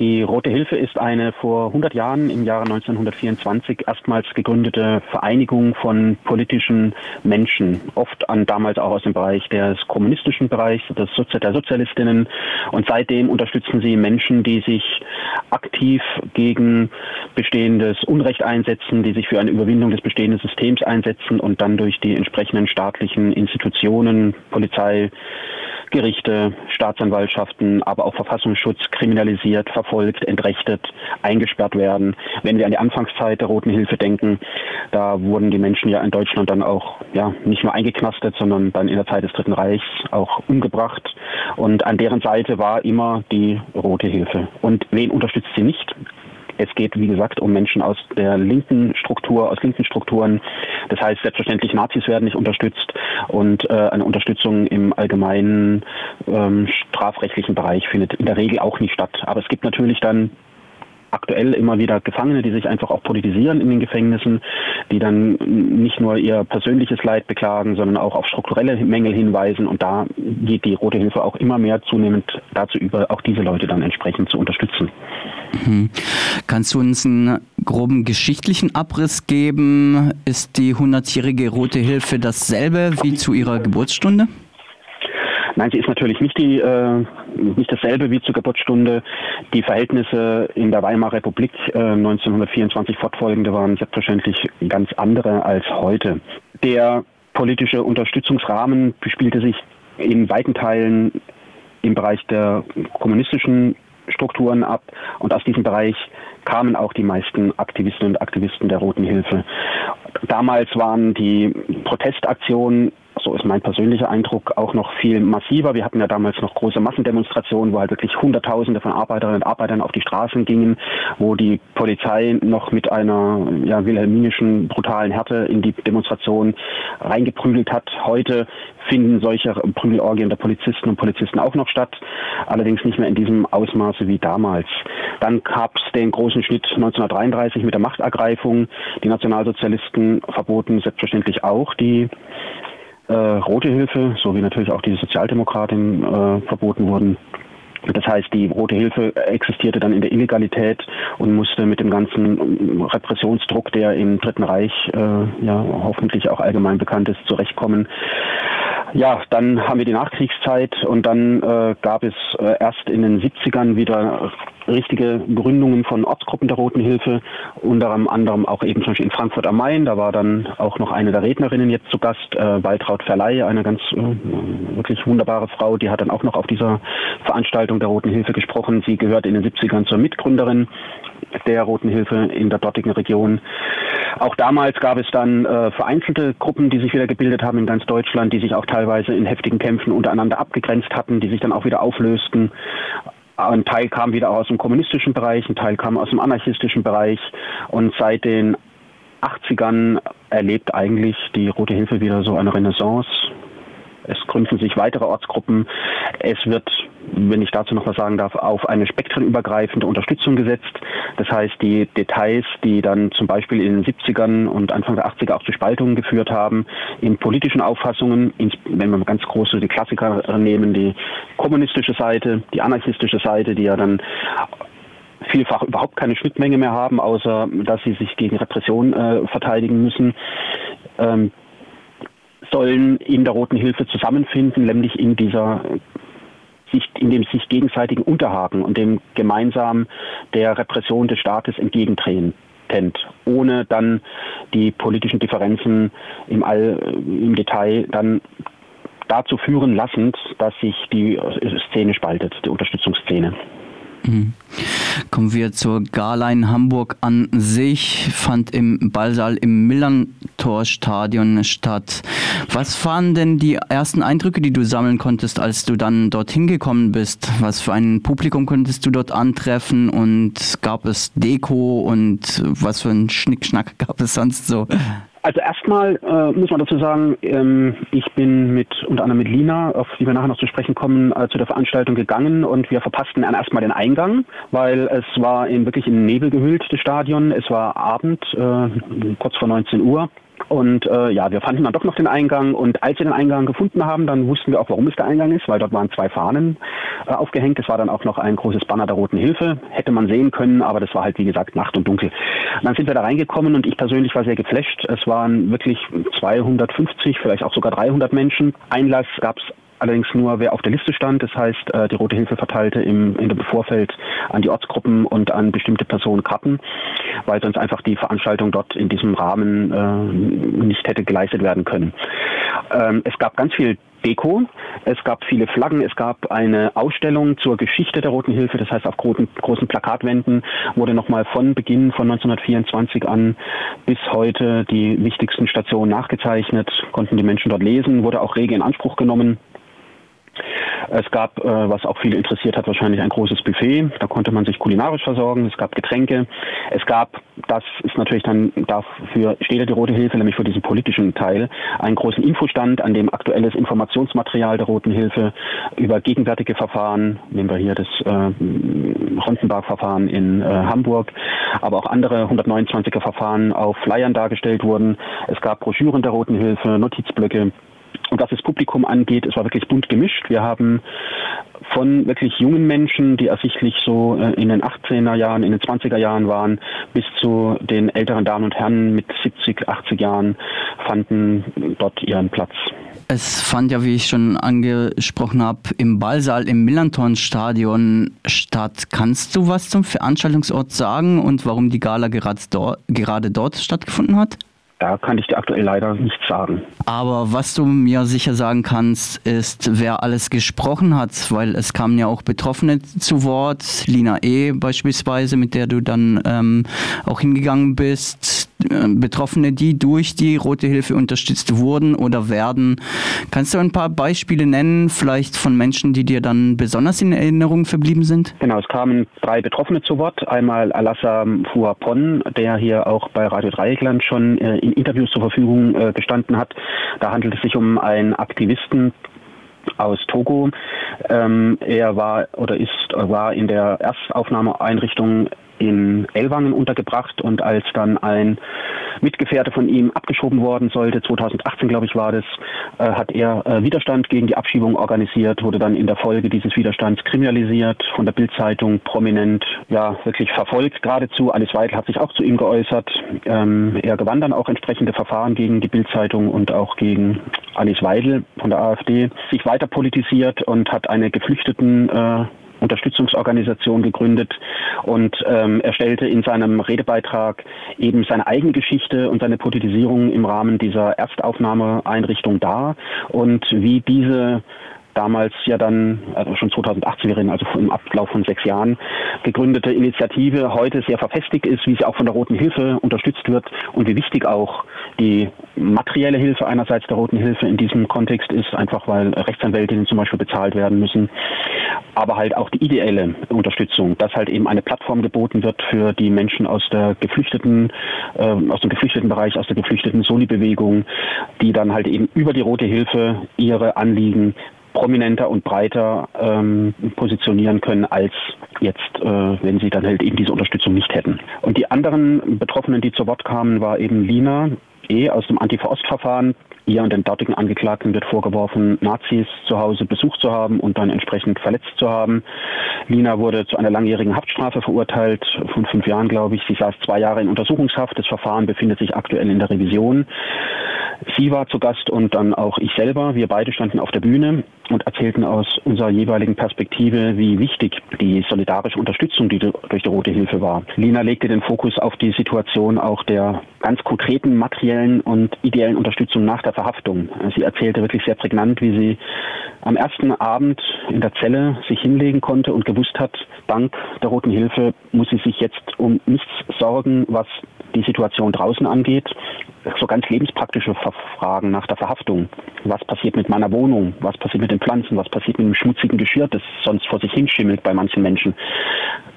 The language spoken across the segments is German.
Die Rote Hilfe ist eine vor 100 Jahren im Jahre 1924 erstmals gegründete Vereinigung von politischen Menschen, oft an damals auch aus dem Bereich des kommunistischen Bereichs, des Sozi der Sozialistinnen. Und seitdem unterstützen sie Menschen, die sich aktiv gegen bestehendes Unrecht einsetzen, die sich für eine Überwindung des bestehenden Systems einsetzen und dann durch die entsprechenden staatlichen Institutionen, Polizei, Gerichte, Staatsanwaltschaften, aber auch Verfassungsschutz kriminalisiert, verfolgt, entrechtet, eingesperrt werden. Wenn wir an die Anfangszeit der Roten Hilfe denken, da wurden die Menschen ja in Deutschland dann auch ja, nicht nur eingeknastet, sondern dann in der Zeit des Dritten Reichs auch umgebracht. Und an deren Seite war immer die Rote Hilfe. Und wen unterstützt sie nicht? Es geht, wie gesagt, um Menschen aus der linken Struktur, aus linken Strukturen. Das heißt, selbstverständlich Nazis werden nicht unterstützt und äh, eine Unterstützung im allgemeinen ähm, strafrechtlichen Bereich findet in der Regel auch nicht statt. Aber es gibt natürlich dann aktuell immer wieder Gefangene, die sich einfach auch politisieren in den Gefängnissen, die dann nicht nur ihr persönliches Leid beklagen, sondern auch auf strukturelle Mängel hinweisen. Und da geht die Rote Hilfe auch immer mehr zunehmend dazu über, auch diese Leute dann entsprechend zu unterstützen. Mhm. Kannst du uns einen groben geschichtlichen Abriss geben? Ist die 100-jährige Rote Hilfe dasselbe wie zu ihrer Geburtsstunde? Nein, sie ist natürlich nicht die äh, nicht dasselbe wie zur Geburtsstunde. Die Verhältnisse in der Weimarer Republik äh, 1924 fortfolgende waren selbstverständlich ganz andere als heute. Der politische Unterstützungsrahmen spielte sich in weiten Teilen im Bereich der kommunistischen Strukturen ab und aus diesem Bereich kamen auch die meisten Aktivistinnen und Aktivisten der Roten Hilfe. Damals waren die Protestaktionen so ist mein persönlicher Eindruck, auch noch viel massiver. Wir hatten ja damals noch große Massendemonstrationen, wo halt wirklich Hunderttausende von Arbeiterinnen und Arbeitern auf die Straßen gingen, wo die Polizei noch mit einer ja, wilhelminischen brutalen Härte in die Demonstration reingeprügelt hat. Heute finden solche Prügelorgien der Polizisten und Polizisten auch noch statt, allerdings nicht mehr in diesem Ausmaße wie damals. Dann gab es den großen Schnitt 1933 mit der Machtergreifung. Die Nationalsozialisten verboten selbstverständlich auch die äh, Rote Hilfe sowie natürlich auch die Sozialdemokratin äh, verboten wurden. Das heißt, die Rote Hilfe existierte dann in der Illegalität und musste mit dem ganzen Repressionsdruck, der im Dritten Reich äh, ja hoffentlich auch allgemein bekannt ist, zurechtkommen. Ja, dann haben wir die Nachkriegszeit und dann äh, gab es äh, erst in den 70ern wieder richtige Gründungen von Ortsgruppen der Roten Hilfe, unter anderem auch eben zum Beispiel in Frankfurt am Main. Da war dann auch noch eine der Rednerinnen jetzt zu Gast, äh, Waltraud Verleih, eine ganz äh, wirklich wunderbare Frau, die hat dann auch noch auf dieser Veranstaltung der Roten Hilfe gesprochen. Sie gehört in den 70ern zur Mitgründerin der Roten Hilfe in der dortigen Region. Auch damals gab es dann äh, vereinzelte Gruppen, die sich wieder gebildet haben in ganz Deutschland, die sich auch teilweise in heftigen Kämpfen untereinander abgegrenzt hatten, die sich dann auch wieder auflösten. Ein Teil kam wieder aus dem kommunistischen Bereich, ein Teil kam aus dem anarchistischen Bereich und seit den 80ern erlebt eigentlich die Rote Hilfe wieder so eine Renaissance. Es gründen sich weitere Ortsgruppen. Es wird, wenn ich dazu noch was sagen darf, auf eine spektrenübergreifende Unterstützung gesetzt. Das heißt, die Details, die dann zum Beispiel in den 70ern und Anfang der 80er auch zu Spaltungen geführt haben, in politischen Auffassungen, wenn wir ganz große die Klassiker nehmen, die kommunistische Seite, die anarchistische Seite, die ja dann vielfach überhaupt keine Schnittmenge mehr haben, außer dass sie sich gegen Repression äh, verteidigen müssen. Ähm, sollen in der Roten Hilfe zusammenfinden, nämlich in dieser in dem sich gegenseitigen Unterhaken und dem gemeinsam der Repression des Staates entgegentreten ohne dann die politischen Differenzen im, All, im Detail dann dazu führen lassend, dass sich die Szene spaltet, die Unterstützungsszene. Mhm. Kommen wir zur Gala in Hamburg an sich, fand im Ballsaal im Millantor-Stadion statt. Was waren denn die ersten Eindrücke, die du sammeln konntest, als du dann dorthin gekommen bist? Was für ein Publikum konntest du dort antreffen und gab es Deko und was für ein Schnickschnack gab es sonst so? Also erstmal äh, muss man dazu sagen, ähm, ich bin mit unter anderem mit Lina, auf die wir nachher noch zu sprechen kommen, äh, zu der Veranstaltung gegangen und wir verpassten erstmal den Eingang, weil es war in wirklich in Nebel gehüllt, das Stadion. Es war Abend, äh, kurz vor 19 Uhr. Und äh, ja, wir fanden dann doch noch den Eingang und als wir den Eingang gefunden haben, dann wussten wir auch, warum es der Eingang ist, weil dort waren zwei Fahnen äh, aufgehängt. Es war dann auch noch ein großes Banner der Roten Hilfe. Hätte man sehen können, aber das war halt wie gesagt Nacht und dunkel. Und dann sind wir da reingekommen und ich persönlich war sehr geflasht. Es waren wirklich 250, vielleicht auch sogar 300 Menschen. Einlass gab es allerdings nur, wer auf der Liste stand. Das heißt, äh, die Rote Hilfe verteilte im, in dem Vorfeld an die Ortsgruppen und an bestimmte Personen Karten, weil sonst einfach die Veranstaltung dort in diesem Rahmen äh, nicht hätte geleistet werden können. Ähm, es gab ganz viel Deko. Es gab viele Flaggen, es gab eine Ausstellung zur Geschichte der Roten Hilfe, das heißt auf großen, großen Plakatwänden wurde nochmal von Beginn von 1924 an bis heute die wichtigsten Stationen nachgezeichnet, konnten die Menschen dort lesen, wurde auch rege in Anspruch genommen. Es gab, äh, was auch viele interessiert hat, wahrscheinlich ein großes Buffet. Da konnte man sich kulinarisch versorgen. Es gab Getränke. Es gab, das ist natürlich dann dafür steht die Rote Hilfe, nämlich für diesen politischen Teil, einen großen Infostand, an dem aktuelles Informationsmaterial der Roten Hilfe über gegenwärtige Verfahren, nehmen wir hier das äh, Rondenberg-Verfahren in äh, Hamburg, aber auch andere 129er Verfahren auf Flyern dargestellt wurden. Es gab Broschüren der Roten Hilfe, Notizblöcke, und was das Publikum angeht, es war wirklich bunt gemischt. Wir haben von wirklich jungen Menschen, die ersichtlich so äh, in den 18er Jahren, in den 20er Jahren waren, bis zu den älteren Damen und Herren mit 70, 80 Jahren fanden dort ihren Platz. Es fand ja, wie ich schon angesprochen habe, im Ballsaal im Millanton-Stadion statt. Kannst du was zum Veranstaltungsort sagen und warum die Gala gerade gerade dort stattgefunden hat? Da kann ich dir aktuell leider nichts sagen. Aber was du mir sicher sagen kannst, ist, wer alles gesprochen hat, weil es kamen ja auch Betroffene zu Wort, Lina E. beispielsweise, mit der du dann ähm, auch hingegangen bist, äh, Betroffene, die durch die Rote Hilfe unterstützt wurden oder werden. Kannst du ein paar Beispiele nennen, vielleicht von Menschen, die dir dann besonders in Erinnerung verblieben sind? Genau, es kamen drei Betroffene zu Wort. Einmal Alassa Fuapon, der hier auch bei Radio Dreieckland schon äh, in Interviews zur Verfügung äh, gestanden hat. Da handelt es sich um einen Aktivisten, aus Togo. Ähm, er war oder ist war in der Erstaufnahmeeinrichtung in Ellwangen untergebracht und als dann ein Mitgefährte von ihm abgeschoben worden sollte, 2018 glaube ich war das, äh, hat er äh, Widerstand gegen die Abschiebung organisiert, wurde dann in der Folge dieses Widerstands kriminalisiert, von der Bildzeitung prominent, ja wirklich verfolgt geradezu. Alice Weidel hat sich auch zu ihm geäußert. Ähm, er gewann dann auch entsprechende Verfahren gegen die Bildzeitung und auch gegen Alice Weidel von der AfD, sich weiter politisiert und hat eine Geflüchteten äh, Unterstützungsorganisation gegründet und ähm, er stellte in seinem Redebeitrag eben seine eigene Geschichte und seine Politisierung im Rahmen dieser Erstaufnahmeeinrichtung dar. Und wie diese damals ja dann, also schon 2018, wir reden also im Ablauf von sechs Jahren, gegründete Initiative heute sehr verfestigt ist, wie sie auch von der Roten Hilfe unterstützt wird und wie wichtig auch die materielle Hilfe einerseits der Roten Hilfe in diesem Kontext ist, einfach weil Rechtsanwältinnen zum Beispiel bezahlt werden müssen, aber halt auch die ideelle Unterstützung, dass halt eben eine Plattform geboten wird für die Menschen aus der geflüchteten, äh, aus dem geflüchteten Bereich, aus der geflüchteten Soli-Bewegung, die dann halt eben über die Rote Hilfe ihre Anliegen prominenter und breiter ähm, positionieren können, als jetzt, äh, wenn sie dann halt eben diese Unterstützung nicht hätten. Und die anderen Betroffenen, die zu Wort kamen, war eben Lina E. aus dem Antifa-Ost-Verfahren, Ihr und den dortigen Angeklagten wird vorgeworfen, Nazis zu Hause besucht zu haben und dann entsprechend verletzt zu haben. Lina wurde zu einer langjährigen Haftstrafe verurteilt, von fünf Jahren, glaube ich. Sie saß zwei Jahre in Untersuchungshaft. Das Verfahren befindet sich aktuell in der Revision. Sie war zu Gast und dann auch ich selber. Wir beide standen auf der Bühne und erzählten aus unserer jeweiligen Perspektive, wie wichtig die solidarische Unterstützung die durch die Rote Hilfe war. Lina legte den Fokus auf die Situation auch der ganz konkreten materiellen und ideellen Unterstützung nach der Verhaftung. Sie erzählte wirklich sehr prägnant, wie sie am ersten Abend in der Zelle sich hinlegen konnte und gewusst hat, dank der Roten Hilfe muss sie sich jetzt um nichts sorgen, was die Situation draußen angeht. So ganz lebenspraktische Fragen nach der Verhaftung. Was passiert mit meiner Wohnung? Was passiert mit den Pflanzen? Was passiert mit dem schmutzigen Geschirr, das sonst vor sich hinschimmelt bei manchen Menschen?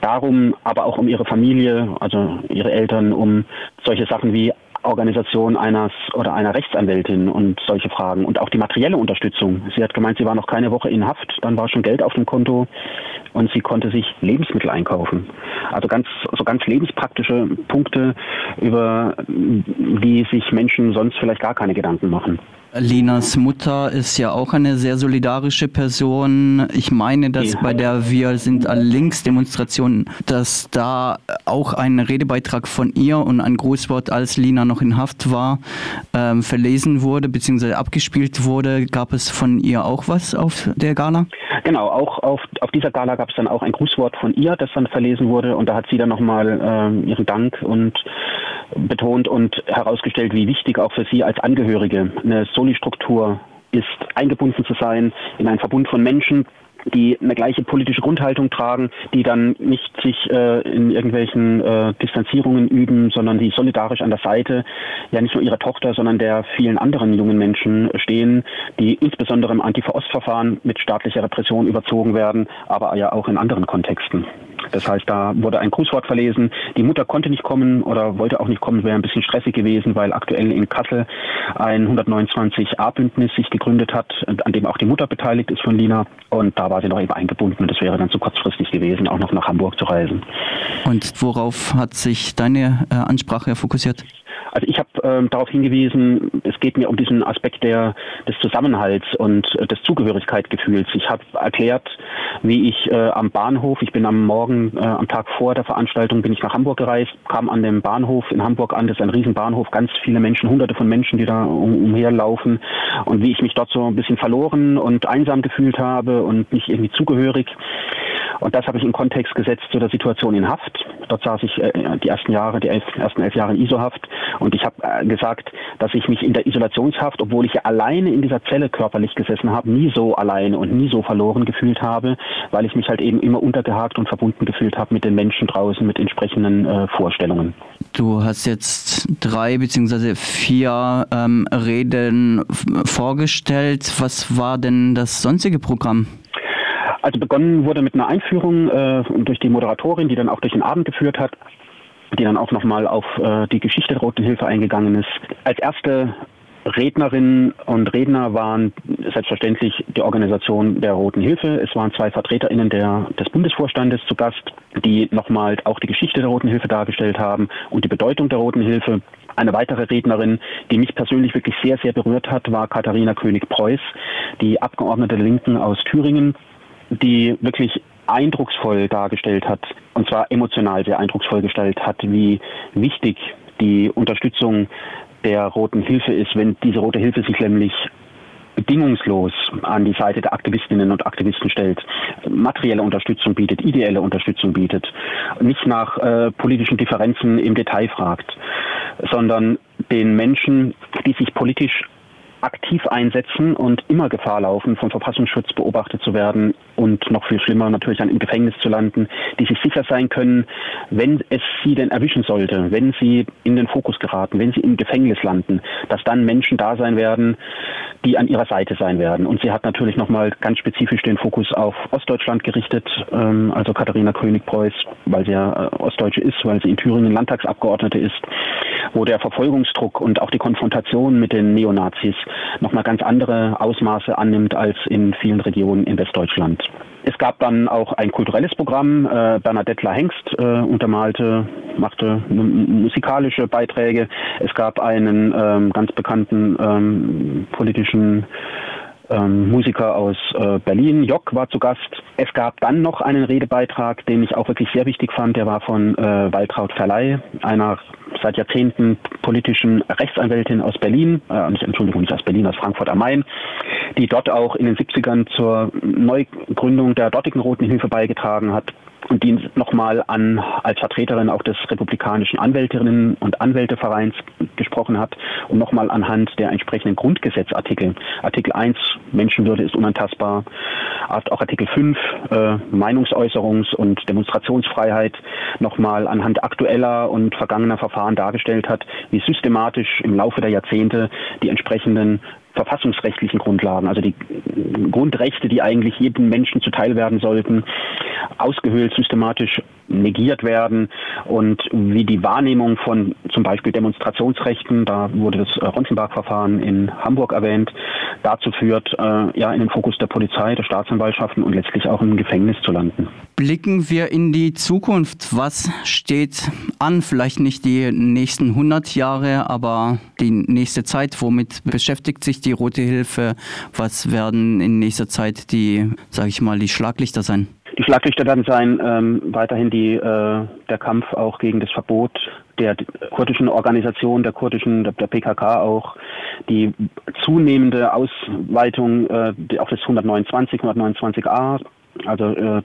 Darum, aber auch um ihre Familie, also ihre Eltern, um solche Sachen wie Organisation eines oder einer Rechtsanwältin und solche Fragen und auch die materielle Unterstützung. Sie hat gemeint, sie war noch keine Woche in Haft, dann war schon Geld auf dem Konto und sie konnte sich Lebensmittel einkaufen. Also ganz, so ganz lebenspraktische Punkte, über die sich Menschen sonst vielleicht gar keine Gedanken machen. Linas Mutter ist ja auch eine sehr solidarische Person. Ich meine, dass ja. bei der Wir sind links Demonstration, dass da auch ein Redebeitrag von ihr und ein Grußwort, als Lina noch in Haft war, ähm, verlesen wurde bzw. abgespielt wurde. Gab es von ihr auch was auf der Gala? Genau, auch auf, auf dieser Gala gab es dann auch ein Grußwort von ihr, das dann verlesen wurde und da hat sie dann nochmal äh, ihren Dank und betont und herausgestellt, wie wichtig auch für sie als Angehörige eine Soli-Struktur ist, eingebunden zu sein in einen Verbund von Menschen, die eine gleiche politische Grundhaltung tragen, die dann nicht sich äh, in irgendwelchen äh, Distanzierungen üben, sondern die solidarisch an der Seite ja nicht nur ihrer Tochter, sondern der vielen anderen jungen Menschen stehen, die insbesondere im Antifa-Ost-Verfahren mit staatlicher Repression überzogen werden, aber ja auch in anderen Kontexten. Das heißt, da wurde ein Grußwort verlesen. Die Mutter konnte nicht kommen oder wollte auch nicht kommen, wäre ein bisschen stressig gewesen, weil aktuell in Kassel ein 129a-Bündnis sich gegründet hat, an dem auch die Mutter beteiligt ist von Lina. Und da war sie noch eben eingebunden und es wäre dann zu kurzfristig gewesen, auch noch nach Hamburg zu reisen. Und worauf hat sich deine äh, Ansprache fokussiert? Also ich habe ähm, darauf hingewiesen, es geht mir um diesen Aspekt der, des Zusammenhalts und äh, des Zugehörigkeitsgefühls. Ich habe erklärt, wie ich äh, am Bahnhof, ich bin am Morgen, äh, am Tag vor der Veranstaltung, bin ich nach Hamburg gereist, kam an dem Bahnhof in Hamburg an, das ist ein Riesenbahnhof, ganz viele Menschen, hunderte von Menschen, die da um, umherlaufen und wie ich mich dort so ein bisschen verloren und einsam gefühlt habe und nicht irgendwie zugehörig. Und das habe ich in Kontext gesetzt zu der Situation in Haft. Dort saß ich äh, die ersten Jahre, die elf, ersten elf Jahre in ISO-Haft. Und ich habe äh, gesagt, dass ich mich in der Isolationshaft, obwohl ich ja alleine in dieser Zelle körperlich gesessen habe, nie so alleine und nie so verloren gefühlt habe, weil ich mich halt eben immer untergehakt und verbunden gefühlt habe mit den Menschen draußen, mit entsprechenden äh, Vorstellungen. Du hast jetzt drei beziehungsweise vier ähm, Reden vorgestellt. Was war denn das sonstige Programm? Also begonnen wurde mit einer Einführung äh, durch die Moderatorin, die dann auch durch den Abend geführt hat, die dann auch nochmal auf äh, die Geschichte der Roten Hilfe eingegangen ist. Als erste Rednerinnen und Redner waren selbstverständlich die Organisation der Roten Hilfe. Es waren zwei VertreterInnen der, des Bundesvorstandes zu Gast, die nochmal auch die Geschichte der Roten Hilfe dargestellt haben und die Bedeutung der Roten Hilfe. Eine weitere Rednerin, die mich persönlich wirklich sehr, sehr berührt hat, war Katharina König-Preuß, die Abgeordnete der Linken aus Thüringen, die wirklich eindrucksvoll dargestellt hat, und zwar emotional sehr eindrucksvoll gestellt hat, wie wichtig die Unterstützung der Roten Hilfe ist, wenn diese Rote Hilfe sich nämlich bedingungslos an die Seite der Aktivistinnen und Aktivisten stellt, materielle Unterstützung bietet, ideelle Unterstützung bietet, nicht nach äh, politischen Differenzen im Detail fragt, sondern den Menschen, die sich politisch aktiv einsetzen und immer Gefahr laufen, vom Verfassungsschutz beobachtet zu werden und noch viel schlimmer natürlich dann im Gefängnis zu landen, die sich sicher sein können, wenn es sie denn erwischen sollte, wenn sie in den Fokus geraten, wenn sie im Gefängnis landen, dass dann Menschen da sein werden, die an ihrer Seite sein werden. Und sie hat natürlich nochmal ganz spezifisch den Fokus auf Ostdeutschland gerichtet, ähm, also Katharina König-Preuß, weil sie ja äh, Ostdeutsche ist, weil sie in Thüringen Landtagsabgeordnete ist, wo der Verfolgungsdruck und auch die Konfrontation mit den Neonazis nochmal ganz andere Ausmaße annimmt als in vielen Regionen in Westdeutschland. Es gab dann auch ein kulturelles Programm. Äh, Bernadette Hengst äh, untermalte, machte musikalische Beiträge. Es gab einen ähm, ganz bekannten ähm, politischen ähm, Musiker aus äh, Berlin, Jock, war zu Gast. Es gab dann noch einen Redebeitrag, den ich auch wirklich sehr wichtig fand. Der war von äh, Waltraud Verlei, einer seit Jahrzehnten politischen Rechtsanwältin aus Berlin, äh, Entschuldigung, nicht aus Berlin, aus Frankfurt am Main, die dort auch in den 70ern zur Neugründung der dortigen Roten Hilfe beigetragen hat und die nochmal an als Vertreterin auch des republikanischen Anwältinnen und Anwältevereins gesprochen hat und nochmal anhand der entsprechenden Grundgesetzartikel, Artikel 1, Menschenwürde ist unantastbar, auch Artikel 5, äh, Meinungsäußerungs- und Demonstrationsfreiheit, nochmal anhand aktueller und vergangener Verfahren dargestellt hat, wie systematisch im Laufe der Jahrzehnte die entsprechenden verfassungsrechtlichen Grundlagen, also die Grundrechte, die eigentlich jedem Menschen zuteil werden sollten, ausgehöhlt, systematisch negiert werden und wie die Wahrnehmung von zum Beispiel Demonstrationsrechten, da wurde das äh, Ronzenbach-Verfahren in Hamburg erwähnt, dazu führt, äh, ja, in den Fokus der Polizei, der Staatsanwaltschaften und letztlich auch im Gefängnis zu landen. Blicken wir in die Zukunft. Was steht an? Vielleicht nicht die nächsten 100 Jahre, aber die nächste Zeit. Womit beschäftigt sich die Rote Hilfe? Was werden in nächster Zeit die, sage ich mal, die Schlaglichter sein? Die Schlaglichter werden sein ähm, weiterhin die, äh, der Kampf auch gegen das Verbot der kurdischen Organisation, der kurdischen, der, der PKK auch, die zunehmende Ausweitung äh, auf das 129, 129a also äh,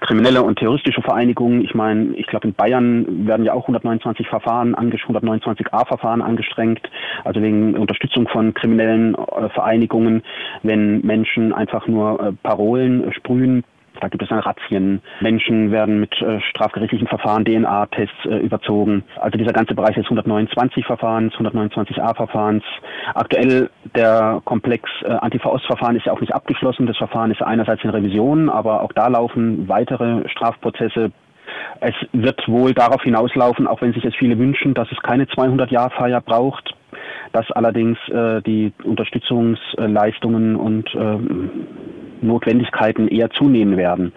kriminelle und terroristische Vereinigungen. Ich meine, ich glaube in Bayern werden ja auch 129 Verfahren, 129a Verfahren angestrengt, also wegen Unterstützung von kriminellen äh, Vereinigungen, wenn Menschen einfach nur äh, Parolen sprühen, da gibt es dann Razzien. Menschen werden mit äh, strafgerichtlichen Verfahren, DNA-Tests äh, überzogen. Also dieser ganze Bereich des 129-Verfahrens, 129a-Verfahrens. Aktuell der Komplex äh, Antifa-Ost-Verfahren ist ja auch nicht abgeschlossen. Das Verfahren ist einerseits in Revision, aber auch da laufen weitere Strafprozesse es wird wohl darauf hinauslaufen, auch wenn sich es viele wünschen, dass es keine 200-Jahr-Feier braucht, dass allerdings äh, die Unterstützungsleistungen und äh, Notwendigkeiten eher zunehmen werden.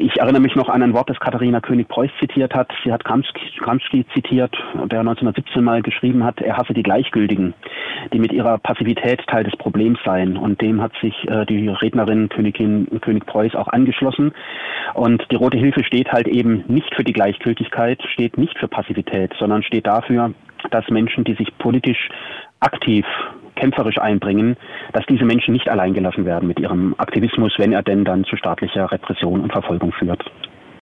Ich erinnere mich noch an ein Wort, das Katharina König-Preuß zitiert hat. Sie hat Gramsci zitiert, der 1917 mal geschrieben hat, er hasse die Gleichgültigen, die mit ihrer Passivität Teil des Problems seien. Und dem hat sich äh, die Rednerin Königin König-Preuß auch angeschlossen. Und die Rote Hilfe steht halt eben nicht für die Gleichgültigkeit, steht nicht für Passivität, sondern steht dafür, dass Menschen, die sich politisch aktiv kämpferisch einbringen, dass diese Menschen nicht alleingelassen werden mit ihrem Aktivismus, wenn er denn dann zu staatlicher Repression und Verfolgung führt.